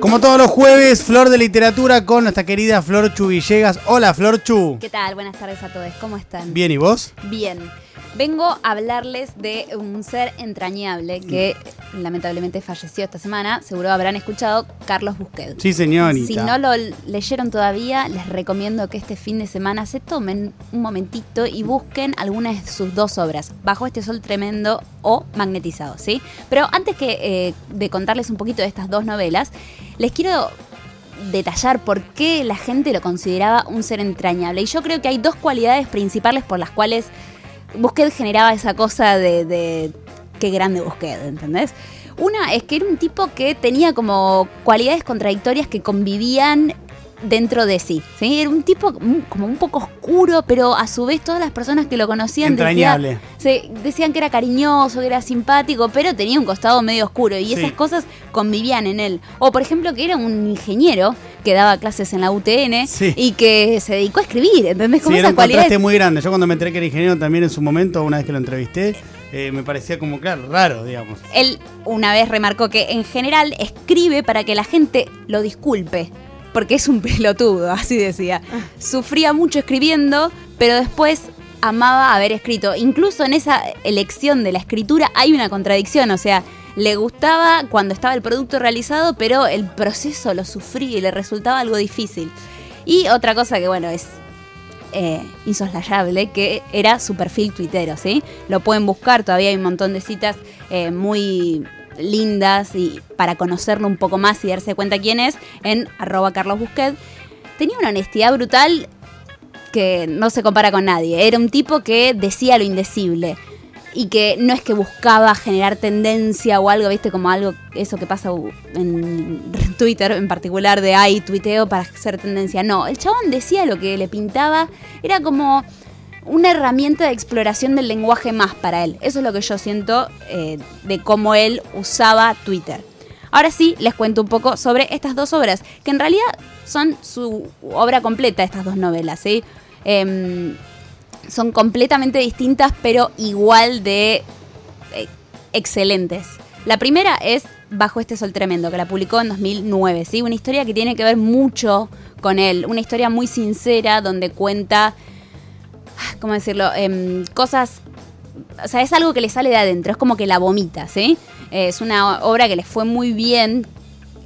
Como todos los jueves, Flor de Literatura con nuestra querida Flor Chu Villegas. Hola, Flor Chu. ¿Qué tal? Buenas tardes a todos. ¿Cómo están? Bien, ¿y vos? Bien. Vengo a hablarles de un ser entrañable que lamentablemente falleció esta semana. Seguro habrán escuchado Carlos Busquet. Sí, señorita. Si no lo leyeron todavía, les recomiendo que este fin de semana se tomen un momentito y busquen algunas de sus dos obras, Bajo este sol tremendo o Magnetizado, ¿sí? Pero antes que eh, de contarles un poquito de estas dos novelas, les quiero detallar por qué la gente lo consideraba un ser entrañable. Y yo creo que hay dos cualidades principales por las cuales Busquet generaba esa cosa de, qué grande Busquet, ¿entendés? Una es que era un tipo que tenía como cualidades contradictorias que convivían dentro de sí. ¿sí? Era un tipo como un poco oscuro, pero a su vez todas las personas que lo conocían Entrañable. Decían que era cariñoso, que era simpático, pero tenía un costado medio oscuro y esas cosas convivían en él. O por ejemplo que era un ingeniero que daba clases en la UTN y que se dedicó a escribir, ¿entendés? Como sí, era un contraste muy grande. Yo cuando me enteré que era ingeniero también en su momento, una vez que lo entrevisté, eh, me parecía como, claro, raro, digamos. Él una vez remarcó que en general escribe para que la gente lo disculpe porque es un pelotudo, así decía. Sufría mucho escribiendo, pero después amaba haber escrito. Incluso en esa elección de la escritura hay una contradicción, o sea, le gustaba cuando estaba el producto realizado, pero el proceso lo sufría y le resultaba algo difícil. Y otra cosa que, bueno, es eh, insoslayable, que era su perfil tuitero, ¿sí? Lo pueden buscar, todavía hay un montón de citas eh, muy lindas y para conocerlo un poco más y darse cuenta quién es en arroba Carlos Busquet. Tenía una honestidad brutal que no se compara con nadie. Era un tipo que decía lo indecible y que no es que buscaba generar tendencia o algo, viste, como algo, eso que pasa en Twitter en particular de ay, tuiteo para hacer tendencia. No, el chabón decía lo que le pintaba, era como una herramienta de exploración del lenguaje más para él. Eso es lo que yo siento eh, de cómo él usaba Twitter. Ahora sí, les cuento un poco sobre estas dos obras, que en realidad son su obra completa, estas dos novelas. ¿sí? Em, son completamente distintas, pero igual de eh, excelentes. La primera es Bajo este sol tremendo, que la publicó en 2009, ¿sí? Una historia que tiene que ver mucho con él, una historia muy sincera donde cuenta ¿cómo decirlo? Em, cosas, o sea, es algo que le sale de adentro, es como que la vomita, ¿sí? es una obra que le fue muy bien,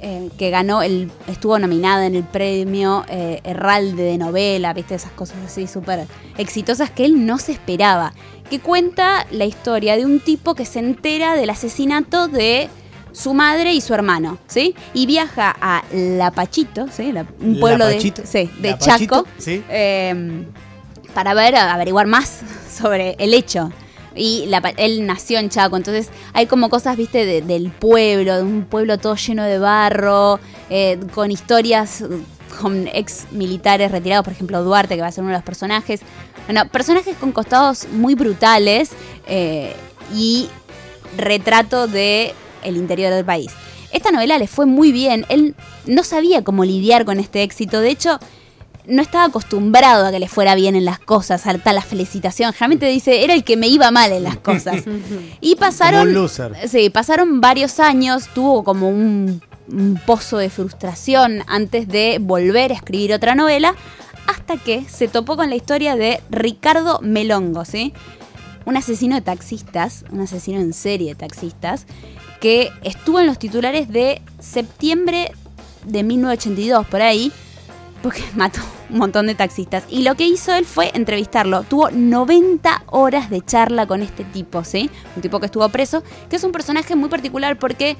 eh, que ganó, el, estuvo nominada en el premio eh, Herralde de novela, viste, esas cosas así súper exitosas que él no se esperaba, que cuenta la historia de un tipo que se entera del asesinato de su madre y su hermano, ¿sí? Y viaja a Lapachito, ¿sí? un pueblo de, sí, de Chaco. ¿sí? Em, para ver, averiguar más sobre el hecho. Y él nació en Chaco, entonces hay como cosas, viste, del pueblo, de un pueblo todo lleno de barro, eh, con historias con ex militares retirados, por ejemplo Duarte, que va a ser uno de los personajes. Bueno, personajes con costados muy brutales eh, y retrato de interior del país. Esta novela le fue muy bien, él no sabía cómo lidiar con este éxito, de hecho no estaba acostumbrado a que le fuera bien en las cosas, a tal la felicitación. Realmente dice, era el que me iba mal en las cosas. y pasaron. Sí, pasaron varios años, tuvo como un, pozo de frustración antes de volver a escribir otra novela, hasta que se topó con la historia de Ricardo Melongo, ¿sí? Un asesino de taxistas, un asesino en serie de taxistas, que estuvo en los titulares de septiembre de 1982, por ahí, porque mató un montón de taxistas. Y lo que hizo él fue entrevistarlo. Tuvo 90 horas de charla con este tipo, ¿sí? Un tipo que estuvo preso, que es un personaje muy particular porque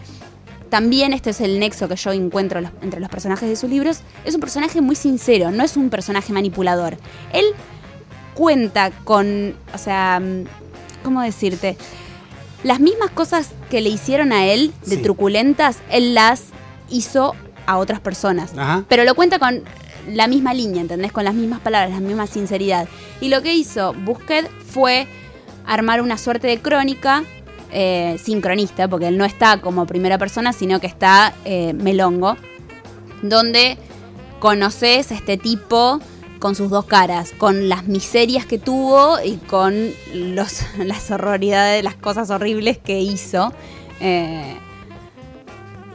también este es el nexo que yo encuentro entre los personajes de sus libros. Es un personaje muy sincero, no es un personaje manipulador. Él cuenta con, o sea, ¿cómo decirte? Las mismas cosas que le hicieron a él de truculentas, él las hizo a otras personas. Pero lo cuenta con la misma línea, ¿entendés? Con las mismas palabras, la misma sinceridad. Y lo que hizo Busquet fue armar una suerte de crónica eh, sincronista, porque él no está como primera persona, sino que está eh, melongo, donde conoces a este tipo con sus dos caras, con las miserias que tuvo y con las horroridades, las cosas horribles que hizo. Eh,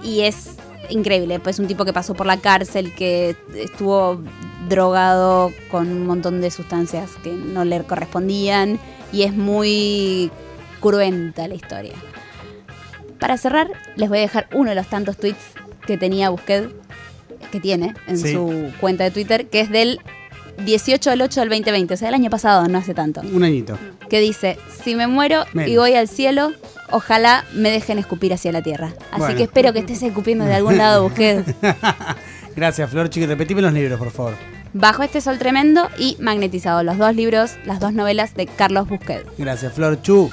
y es increíble, pues un tipo que pasó por la cárcel, que estuvo drogado con un montón de sustancias que no le correspondían y es muy cruenta la historia. Para cerrar, les voy a dejar uno de los tantos tweets que tenía Busquet, que tiene en Sí. su cuenta de Twitter, que es del 18 al 8 del 2020, o sea, el año pasado, no hace tanto, Un añito. que dice, si me muero y voy al cielo, ojalá me dejen escupir hacia la tierra. Así Bueno. que espero que estés escupiendo de algún lado, Busquet. Gracias, Flor. Chiqui, repetime los libros, por favor. Bajo este sol tremendo y Magnetizado, los dos libros, las dos novelas de Carlos Busquet. Gracias, Flor. Chu.